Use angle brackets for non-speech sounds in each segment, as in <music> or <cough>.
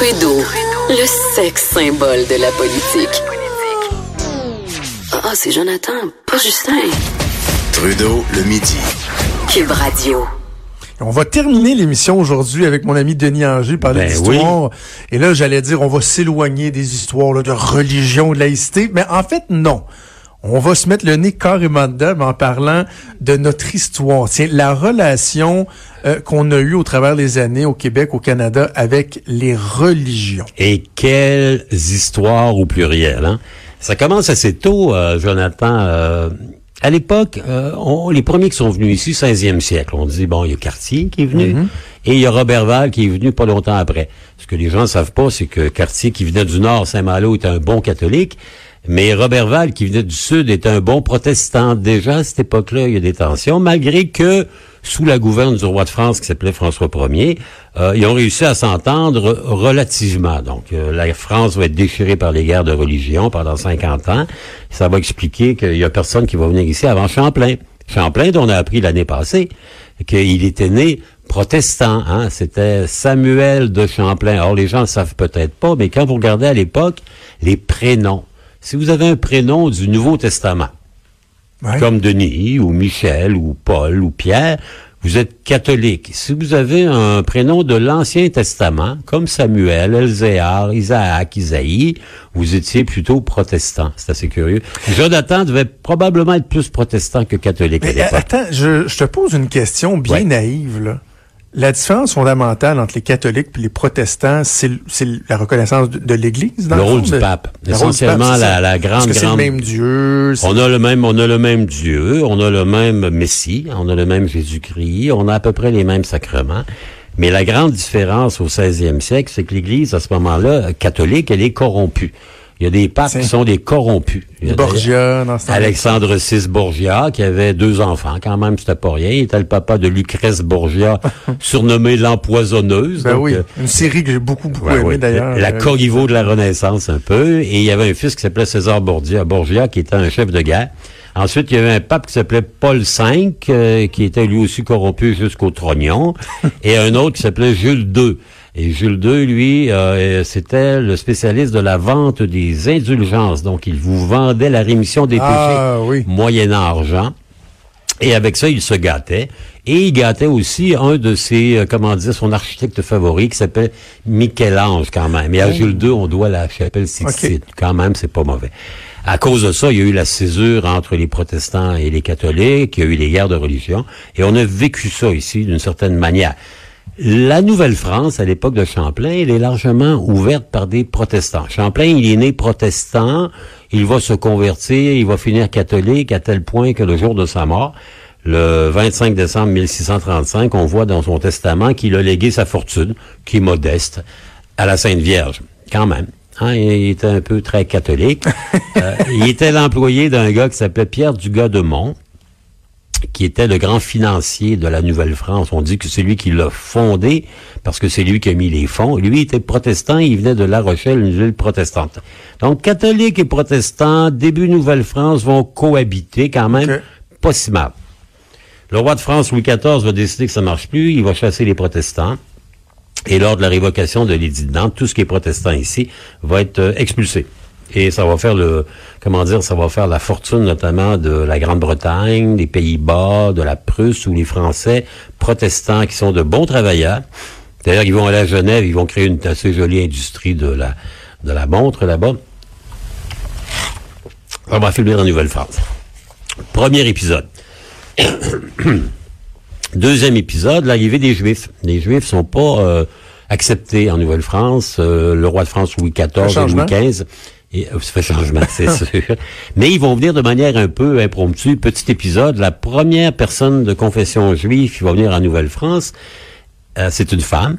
Trudeau, le sexe symbole de la politique. Ah, c'est Jonathan, pas Justin. Trudeau, le midi. Cube Radio. On va terminer l'émission aujourd'hui avec mon ami Denis Anger, parler Ben d'histoire. Et là, j'allais dire, on va s'éloigner des histoires là, de religion, de laïcité. Mais en fait, non. On va se mettre le nez carrément dedans mais en parlant de notre histoire. Tiens, la relation euh, qu'on a eue au travers des années au Québec, au Canada, avec les religions. Et quelles histoires au pluriel, hein? Ça commence assez tôt, euh, Jonathan. Euh, à l'époque, euh, les premiers qui sont venus ici, 16e siècle, on dit, bon, il y a Cartier qui est venu, et il y a Robertval qui est venu pas longtemps après. Ce que les gens ne savent pas, c'est que Cartier, qui venait du Nord, Saint-Malo, était un bon catholique, mais Robertval, qui venait du Sud, était un bon protestant. Déjà, à cette époque-là, il y a des tensions, malgré que, sous la gouverne du roi de France, qui s'appelait François Ier, euh, ils ont réussi à s'entendre relativement. Donc, euh, la France va être déchirée par les guerres de religion pendant 50 ans. Ça va expliquer qu'il y a personne qui va venir ici avant Champlain. Champlain, dont on a appris l'année passée qu'il était né protestant. Hein? C'était Samuel de Champlain. Or, les gens ne savent peut-être pas, mais quand vous regardez à l'époque, les prénoms, si vous avez un prénom du Nouveau Testament, Ouais. comme Denis ou Michel ou Paul ou Pierre, vous êtes catholique. Si vous avez un prénom de l'Ancien Testament, comme Samuel, Elzéar, Isaac, Isaïe, vous étiez plutôt protestant. C'est assez curieux. Jonathan devait probablement être plus protestant que catholique à Mais euh, l'époque. attends, je, je te pose une question bien Ouais. naïve. Là. La différence fondamentale entre les catholiques et les protestants, c'est la reconnaissance de, de l'Église. dans Le rôle fond, du de- pape. le rôle du Essentiellement, pape, c'est la- grande, que le même Dieu? On a le même, on a le même Dieu, on a le même Messie, on a le même Jésus-Christ, on a à peu près les mêmes sacrements. Mais la grande différence au 16e siècle, c'est que l'Église, à ce moment-là, catholique, elle est corrompue. Il y a des papes qui sont des corrompus. Il y a Borgia, dans ce Alexandre VI Borgia, qui avait deux enfants, quand même, c'était pas rien. Il était le papa de Lucrèce Borgia, <laughs> surnommée l'empoisonneuse. Ben Donc, oui, euh, une série que j'ai beaucoup, beaucoup Ouais, aimée ouais. d'ailleurs. La Euh, Corriveau de la Renaissance un peu. Et il y avait un fils qui s'appelait César Borgia, Borgia, qui était un chef de guerre. Ensuite, il y avait un pape qui s'appelait Paul V, euh, qui était lui aussi corrompu jusqu'au trognon. <laughs> et un autre qui s'appelait Jules II. Et Jules II, lui, euh, c'était le spécialiste de la vente des indulgences. Donc, il vous vendait la rémission des Ah, péchés oui. moyennant argent. Et avec ça, il se gâtait. Et il gâtait aussi un de ses, euh, comment dire, son architecte favori qui s'appelle Michel-Ange quand même. Et à Jules II, on doit la chapelle Sixtine. Quand même, c'est pas mauvais. À cause de ça, il y a eu la césure entre les protestants et les catholiques, il y a eu les guerres de religion, et on a vécu ça ici d'une certaine manière. La Nouvelle-France, à l'époque de Champlain, elle est largement ouverte par des protestants. Champlain, il est né protestant, il va se convertir, il va finir catholique à tel point que le jour de sa mort, le 25 décembre 1635, on voit dans son testament qu'il a légué sa fortune, qui est modeste, à la Sainte Vierge, quand même. Hein, il était un peu très catholique. <laughs> Euh, il était l'employé d'un gars qui s'appelait Pierre Dugas de Mont, qui était le grand financier de la Nouvelle-France. On dit que c'est lui qui l'a fondé parce que c'est lui qui a mis les fonds. Lui était protestant, il venait de La Rochelle, une ville protestante. Donc, catholiques et protestants, début Nouvelle-France, vont cohabiter quand même pas si mal. Le roi de France, Louis XIV, va décider que ça marche plus, il va chasser les protestants. Et lors de la révocation de l'édit de Nantes, tout ce qui est protestant ici va être euh, expulsé. Et ça va faire le, comment dire, ça va faire la fortune notamment de la Grande-Bretagne, des Pays-Bas, de la Prusse, où les Français protestants qui sont de bons travailleurs. D'ailleurs, ils vont aller à Genève, ils vont créer une assez jolie industrie de la, de la montre là-bas. Ça va finir en Nouvelle-France. Premier épisode. Deuxième épisode, l'arrivée des Juifs. Les Juifs sont pas euh, acceptés en Nouvelle-France. Euh, le roi de France Louis XIV et. Louis XV. Et, euh, ça fait changement, c'est <laughs> sûr. Mais ils vont venir de manière un peu impromptue. Petit épisode, la première personne de confession juive qui va venir en Nouvelle-France, euh, c'est une femme.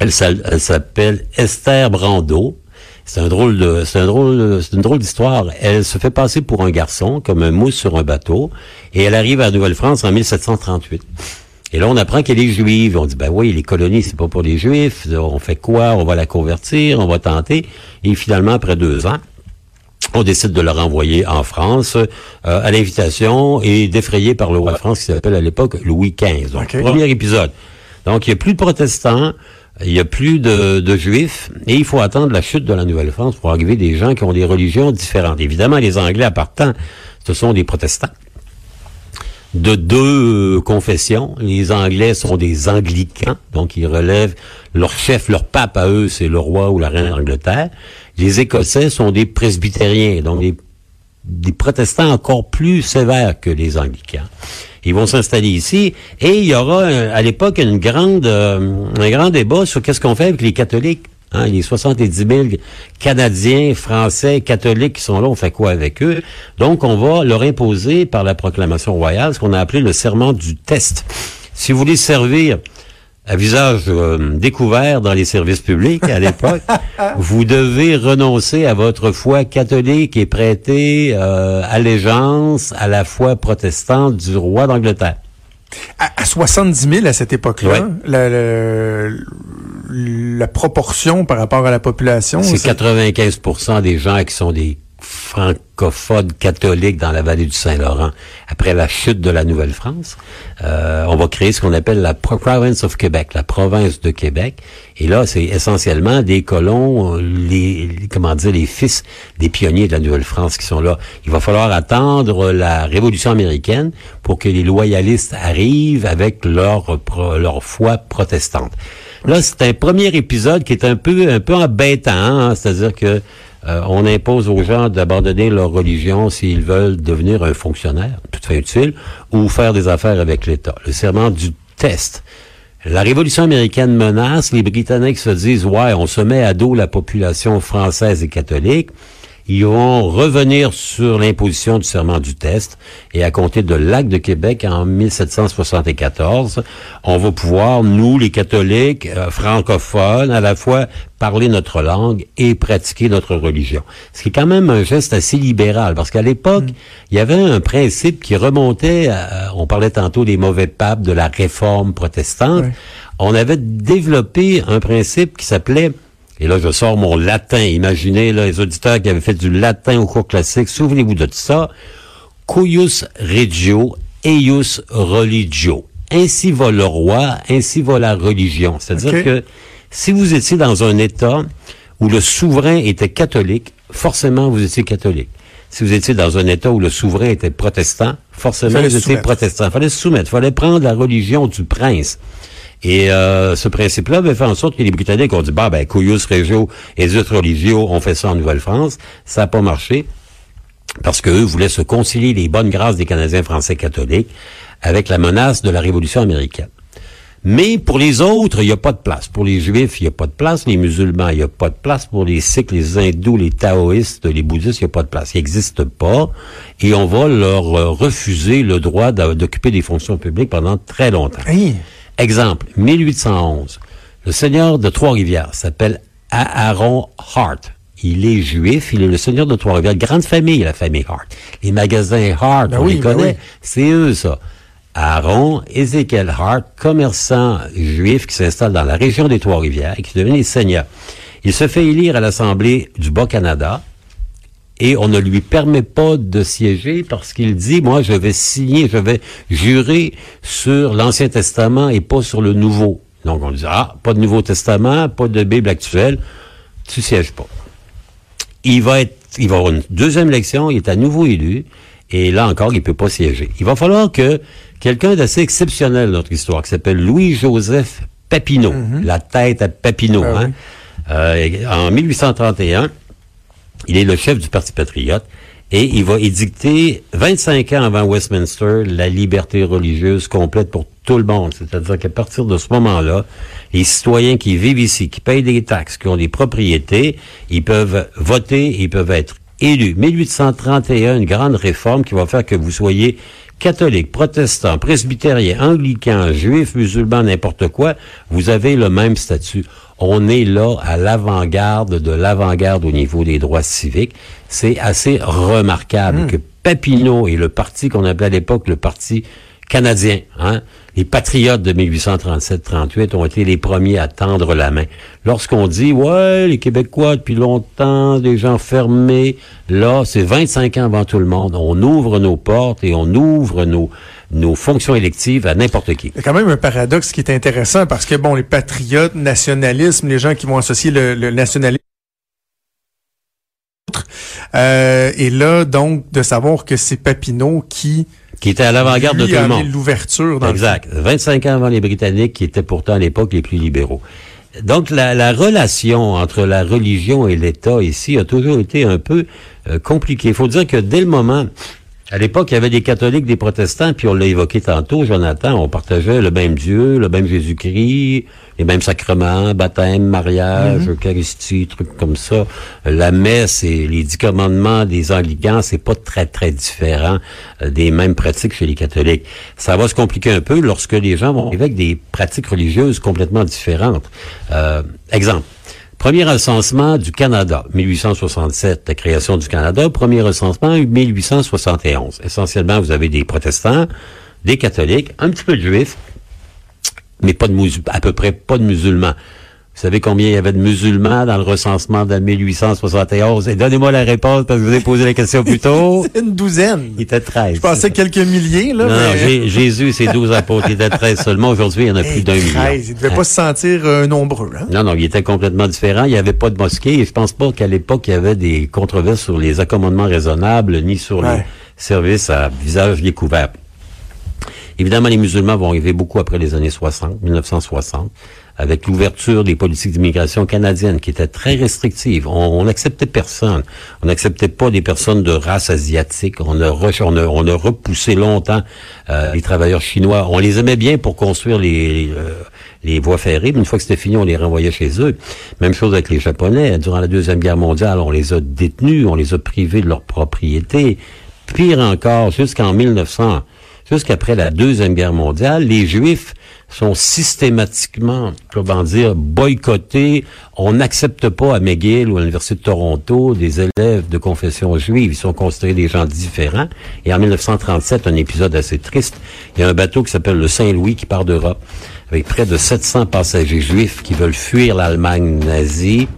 Elle s'appelle Esther Brando. C'est un drôle de, c'est un drôle, c'est une drôle d'histoire. Elle se fait passer pour un garçon, comme un mousse sur un bateau, et elle arrive à Nouvelle-France en 1738. Et là, on apprend qu'elle est juive. On dit, ben oui, les colonies, c'est pas pour les juifs. On fait quoi? On va la convertir, on va tenter. Et finalement, après deux ans, on décide de la renvoyer en France euh, à l'invitation et défrayée par le roi de France qui s'appelle à l'époque Louis XV. Donc, premier épisode. Donc, il n'y a plus de protestants. Il y a plus de, juifs et il faut attendre la chute de la Nouvelle-France pour arriver des gens qui ont des religions différentes. Évidemment, les Anglais, à partant, ce sont des protestants de deux confessions. Les Anglais sont des anglicans, donc ils relèvent leur chef, leur pape à eux, c'est le roi ou la reine d'Angleterre. Les Écossais sont des presbytériens, donc des, des protestants encore plus sévères que les anglicans. Ils vont s'installer ici et il y aura à l'époque une grande, euh, un grand débat sur qu'est-ce qu'on fait avec les catholiques. Hein, les 70 000 Canadiens, Français, catholiques qui sont là, on fait quoi avec eux? Donc, on va leur imposer par la proclamation royale ce qu'on a appelé le serment du test. Si vous voulez servir à visage euh, découvert dans les services publics à l'époque, <laughs> vous devez renoncer à votre foi catholique et prêter euh, allégeance à la foi protestante du roi d'Angleterre. À, 70 000 à cette époque-là, la, la, proportion par rapport à la population? C'est 95% des gens qui sont des francophones catholiques dans la vallée du Saint-Laurent après la chute de la Nouvelle-France. Euh, on va créer ce qu'on appelle la Province of Québec, la province de Québec. Et là, c'est essentiellement des colons, les, comment dire, les fils des pionniers de la Nouvelle-France qui sont là. Il va falloir attendre la Révolution américaine pour que les loyalistes arrivent avec leur, leur foi protestante. Là, c'est un premier épisode qui est un peu un peu embêtant, hein. c'est-à-dire que euh, on impose aux gens d'abandonner leur religion s'ils veulent devenir un fonctionnaire, tout fait utile, ou faire des affaires avec l'État. Le serment du test. La Révolution américaine menace, les Britanniques se disent, ouais, on se met à dos la population française et catholique, ils vont revenir sur l'imposition du serment du test et à compter de l'acte de Québec en 1774, on va pouvoir, nous, les catholiques euh, francophones, à la fois parler notre langue et pratiquer notre religion. Ce qui est quand même un geste assez libéral, parce qu'à l'époque, mm. il y avait un principe qui remontait, à, on parlait tantôt des mauvais papes, de la réforme protestante. On avait développé un principe qui s'appelait et là, je sors mon latin. Imaginez là, les auditeurs qui avaient fait du latin au cours classique. Souvenez-vous de ça. Cuius regio, eius religio. Ainsi va le roi, ainsi va la religion. C'est-à-dire que si vous étiez dans un État où le souverain était catholique, forcément vous étiez catholique. Si vous étiez dans un État où le souverain était protestant, forcément vous étiez protestant. Il fallait se soumettre, il fallait prendre la religion du prince. Et euh, ce principe-là avait fait en sorte que les Britanniques ont dit, bah, ben, Cuius Regio et Zut Religio ont fait ça en Nouvelle-France. Ça n'a pas marché parce qu'eux voulaient se concilier les bonnes grâces des Canadiens français catholiques avec la menace de la Révolution américaine. Mais pour les autres, il n'y a pas de place. Pour les Juifs, il n'y a pas de place. Les musulmans, il n'y a pas de place. Pour les Sikhs, les hindous, les taoïstes, les bouddhistes, il n'y a pas de place. Ils n'existent pas. Et on va leur euh, refuser le droit d'occuper des fonctions publiques pendant très longtemps. Exemple, 1811. Le seigneur de Trois-Rivières s'appelle Aaron Hart. Il est juif, il est le seigneur de Trois-Rivières. Grande famille, la famille Hart. Les magasins Hart, ben on les ben connaît. C'est eux, ça. Aaron Ezekiel Hart, commerçant juif qui s'installe dans la région des Trois-Rivières et qui devient seigneur. Il se fait élire à l'Assemblée du Bas-Canada et on ne lui permet pas de siéger parce qu'il dit, moi, je vais signer, je vais jurer sur l'Ancien Testament et pas sur le Nouveau. Donc, on dit, ah, pas de Nouveau Testament, pas de Bible actuelle, tu sièges pas. Il va être, il va avoir une deuxième élection, il est à nouveau élu, et là encore, il peut pas siéger. Il va falloir que quelqu'un d'assez exceptionnel dans notre histoire, qui s'appelle Louis-Joseph Papineau, mm-hmm. la tête à Papineau, ben hein, euh, en 1831, il est le chef du Parti patriote et il va édicter 25 ans avant Westminster la liberté religieuse complète pour tout le monde. C'est-à-dire qu'à partir de ce moment-là, les citoyens qui vivent ici, qui payent des taxes, qui ont des propriétés, ils peuvent voter, ils peuvent être élus. 1831, une grande réforme qui va faire que vous soyez catholique, protestant, presbytérien, anglican, juif, musulman, n'importe quoi, vous avez le même statut on est là à l'avant-garde de l'avant-garde au niveau des droits civiques. C'est assez remarquable hmm. que Papineau et le parti qu'on appelait à l'époque le parti canadien, hein, les patriotes de 1837-38 ont été les premiers à tendre la main. Lorsqu'on dit, ouais, les Québécois, depuis longtemps, des gens fermés, là, c'est 25 ans avant tout le monde. On ouvre nos portes et on ouvre nos, nos fonctions électives à n'importe qui. A quand même un paradoxe qui est intéressant parce que, bon, les patriotes, nationalisme, les gens qui vont associer le, le nationalisme euh, et là, donc, de savoir que c'est Papineau qui qui était à l'avant-garde de tout le monde. l'ouverture. Exact. 25 ans avant les Britanniques, qui étaient pourtant à l'époque les plus libéraux. Donc, la, la, relation entre la religion et l'État ici a toujours été un peu euh, compliquée. Il faut dire que dès le moment à l'époque, il y avait des catholiques, des protestants, puis on l'a évoqué tantôt, Jonathan, on partageait le même Dieu, le même Jésus-Christ, les mêmes sacrements, baptême, mariage, mm-hmm. Eucharistie, trucs comme ça. La messe et les dix commandements des anglicans, c'est pas très, très différent euh, des mêmes pratiques chez les catholiques. Ça va se compliquer un peu lorsque les gens vont avec des pratiques religieuses complètement différentes. Euh, exemple. Premier recensement du Canada, 1867, la création du Canada. Premier recensement, 1871. Essentiellement, vous avez des protestants, des catholiques, un petit peu de juifs, mais pas de à peu près pas de musulmans. Vous savez combien il y avait de musulmans dans le recensement de 1871? Et donnez-moi la réponse parce que je vous ai posé la question plus tôt. <laughs> une douzaine. Il était 13. Je pensais quelques milliers, là. Non, Jésus, c'est 12 apôtres. Il était 13 seulement. Aujourd'hui, il y en a plus d'un million. Il ne devait pas se sentir euh, nombreux, hein? Non, non, il était complètement différent. Il n'y avait pas de mosquée et je pense pas qu'à l'époque, il y avait des controverses sur les accommodements raisonnables ni sur les services à visage découvert. Évidemment, les musulmans vont arriver beaucoup après les années 60, 1960 avec l'ouverture des politiques d'immigration canadiennes qui étaient très restrictives. On n'acceptait personne. On n'acceptait pas des personnes de race asiatique. On a, on a, on a repoussé longtemps euh, les travailleurs chinois. On les aimait bien pour construire les, euh, les voies ferrées, mais une fois que c'était fini, on les renvoyait chez eux. Même chose avec les Japonais. Durant la Deuxième Guerre mondiale, on les a détenus, on les a privés de leur propriété. Pire encore, jusqu'en 1900, jusqu'après la Deuxième Guerre mondiale, les Juifs sont systématiquement, comment dire, boycottés. On n'accepte pas à McGill ou à l'Université de Toronto des élèves de confession juive. Ils sont considérés des gens différents. Et en 1937, un épisode assez triste, il y a un bateau qui s'appelle le Saint-Louis qui part d'Europe avec près de 700 passagers juifs qui veulent fuir l'Allemagne nazie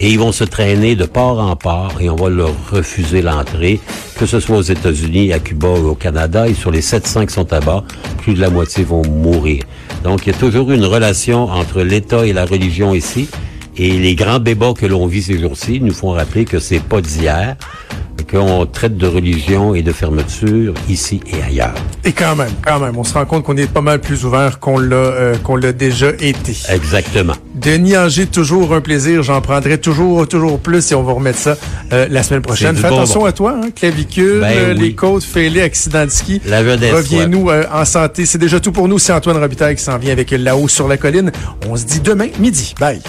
et ils vont se traîner de port en port et on va leur refuser l'entrée, que ce soit aux États-Unis, à Cuba ou au Canada. Et sur les 700 qui sont à bord, plus de la moitié vont mourir. Donc, il y a toujours une relation entre l'État et la religion ici. Et les grands débats que l'on vit ces jours-ci nous font rappeler que c'est pas d'hier qu'on traite de religion et de fermeture ici et ailleurs. Et quand même, quand même, on se rend compte qu'on est pas mal plus ouvert qu'on l'a euh, qu'on l'a déjà été. Exactement. Denis Anger, toujours un plaisir. J'en prendrai toujours, toujours plus et on va remettre ça euh, la semaine prochaine. Fais attention à toi, hein, clavicule, ben euh, les côtes, fêlées, accident de ski. La Reviens-nous en santé. C'est déjà tout pour nous. C'est Antoine Robitaille qui s'en vient avec là-haut sur la colline. On se dit demain midi. Bye.